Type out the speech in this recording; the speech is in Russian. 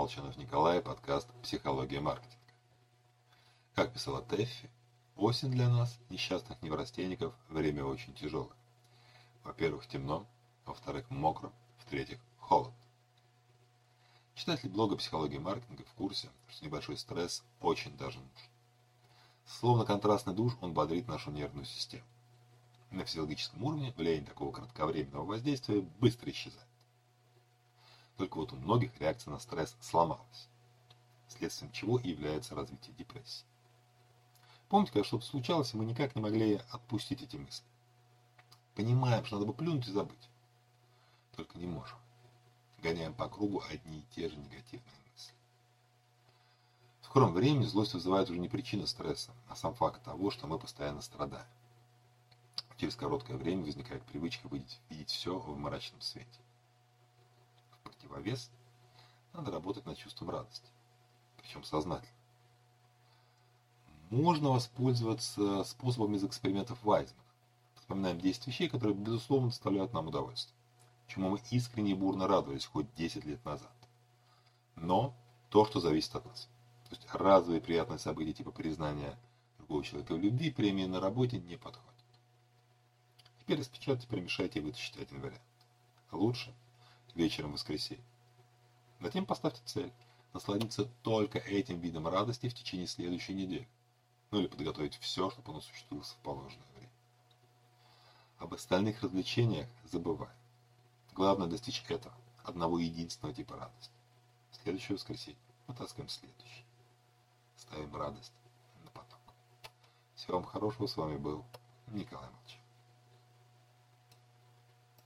Молчанов Николай, подкаст «Психология маркетинга». Как писала Тэффи, осень для нас, несчастных неврастенников, время очень тяжелое. Во-первых, темно, во-вторых, мокро, в-третьих, холод. Читатель блога «Психология маркетинга» в курсе, что небольшой стресс очень даже нужен. Словно контрастный душ, он бодрит нашу нервную систему. На физиологическом уровне влияние такого кратковременного воздействия быстро исчезает. Только вот у многих реакция на стресс сломалась, следствием чего и является развитие депрессии. Помните, когда что-то случалось, и мы никак не могли отпустить эти мысли. Понимаем, что надо бы плюнуть и забыть. Только не можем. Гоняем по кругу одни и те же негативные мысли. В скором времени злость вызывает уже не причина стресса, а сам факт того, что мы постоянно страдаем. Через короткое время возникает привычка видеть, видеть все в мрачном свете противовес, надо работать над чувством радости, причем сознательно. Можно воспользоваться способом из экспериментов Вайзмана. Вспоминаем 10 вещей, которые, безусловно, доставляют нам удовольствие, чему мы искренне и бурно радовались хоть 10 лет назад. Но то, что зависит от нас. То есть разовые приятные события типа признания другого человека в любви, премии на работе не подходят. Теперь распечатайте, перемешайте и вытащите один вариант. Лучше вечером воскресенья. Затем поставьте цель – насладиться только этим видом радости в течение следующей недели. Ну или подготовить все, чтобы он осуществился в положенное время. Об остальных развлечениях забываем. Главное достичь этого, одного единственного типа радости. В следующее воскресенье вытаскиваем следующий. Ставим радость на поток. Всего вам хорошего. С вами был Николай Молчев.